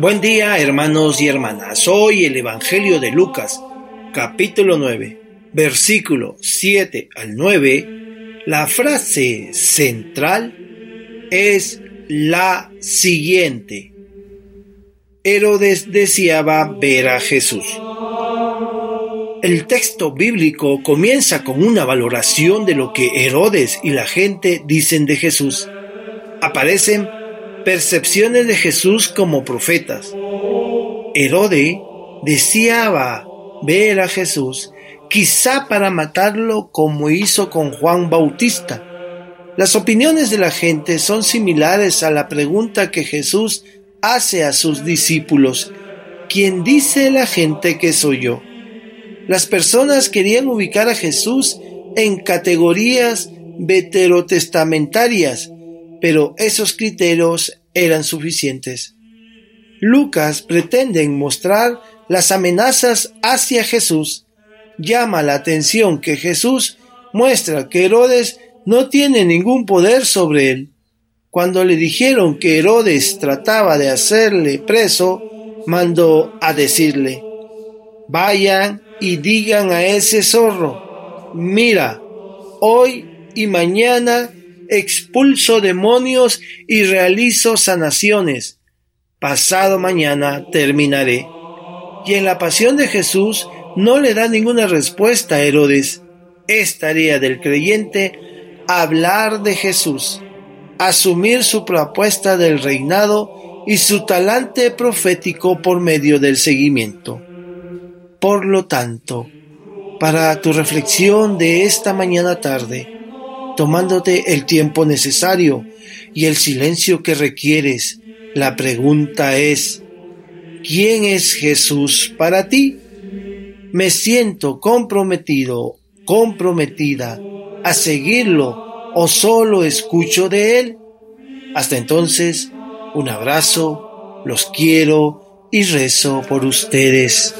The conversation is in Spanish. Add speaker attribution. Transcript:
Speaker 1: Buen día hermanos y hermanas. Hoy el Evangelio de Lucas, capítulo 9, versículo 7 al 9, la frase central es la siguiente. Herodes deseaba ver a Jesús. El texto bíblico comienza con una valoración de lo que Herodes y la gente dicen de Jesús. Aparecen percepciones de Jesús como profetas. Herode deseaba ver a Jesús, quizá para matarlo como hizo con Juan Bautista. Las opiniones de la gente son similares a la pregunta que Jesús hace a sus discípulos. ¿Quién dice la gente que soy yo? Las personas querían ubicar a Jesús en categorías veterotestamentarias, pero esos criterios eran suficientes. Lucas pretende mostrar las amenazas hacia Jesús. Llama la atención que Jesús muestra que Herodes no tiene ningún poder sobre él. Cuando le dijeron que Herodes trataba de hacerle preso, mandó a decirle, vayan y digan a ese zorro, mira, hoy y mañana expulso demonios y realizo sanaciones. Pasado mañana terminaré. Y en la pasión de Jesús no le da ninguna respuesta a Herodes. Es tarea del creyente hablar de Jesús, asumir su propuesta del reinado y su talante profético por medio del seguimiento. Por lo tanto, para tu reflexión de esta mañana tarde, tomándote el tiempo necesario y el silencio que requieres. La pregunta es, ¿quién es Jesús para ti? Me siento comprometido, comprometida a seguirlo o solo escucho de él. Hasta entonces, un abrazo, los quiero y rezo por ustedes.